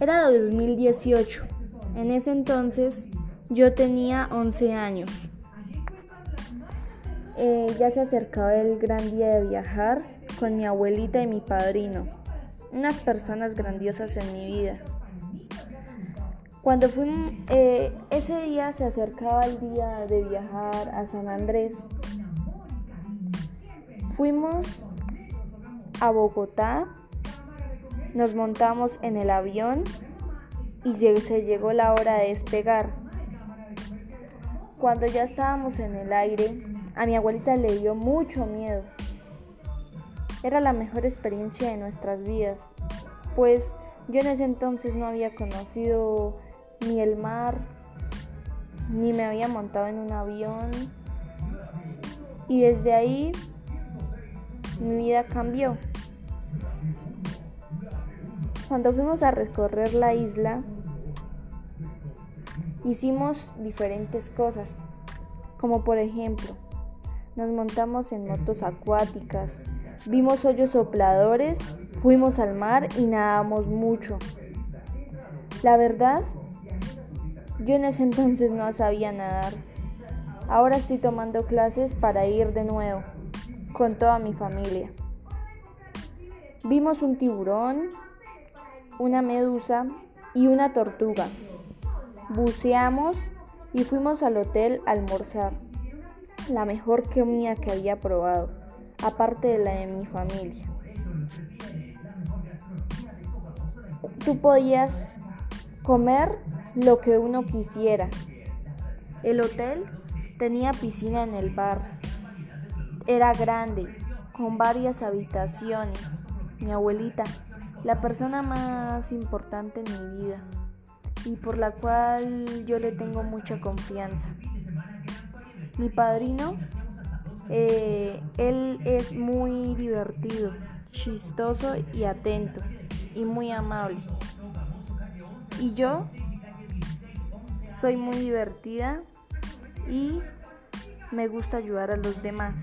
Era 2018. En ese entonces yo tenía 11 años. Eh, ya se acercaba el gran día de viajar con mi abuelita y mi padrino, unas personas grandiosas en mi vida. Cuando fuimos, eh, ese día se acercaba el día de viajar a San Andrés. Fuimos a Bogotá, nos montamos en el avión y se llegó la hora de despegar. Cuando ya estábamos en el aire, a mi abuelita le dio mucho miedo. Era la mejor experiencia de nuestras vidas, pues yo en ese entonces no había conocido ni el mar, ni me había montado en un avión. Y desde ahí mi vida cambió. Cuando fuimos a recorrer la isla, hicimos diferentes cosas, como por ejemplo, nos montamos en motos acuáticas, vimos hoyos sopladores, fuimos al mar y nadamos mucho. La verdad yo en ese entonces no sabía nadar. Ahora estoy tomando clases para ir de nuevo con toda mi familia. Vimos un tiburón, una medusa y una tortuga. Buceamos y fuimos al hotel a almorzar. La mejor comida que había probado, aparte de la de mi familia. Tú podías comer lo que uno quisiera. El hotel tenía piscina en el bar. Era grande, con varias habitaciones. Mi abuelita, la persona más importante en mi vida y por la cual yo le tengo mucha confianza. Mi padrino, eh, él es muy divertido, chistoso y atento y muy amable. Y yo soy muy divertida y me gusta ayudar a los demás.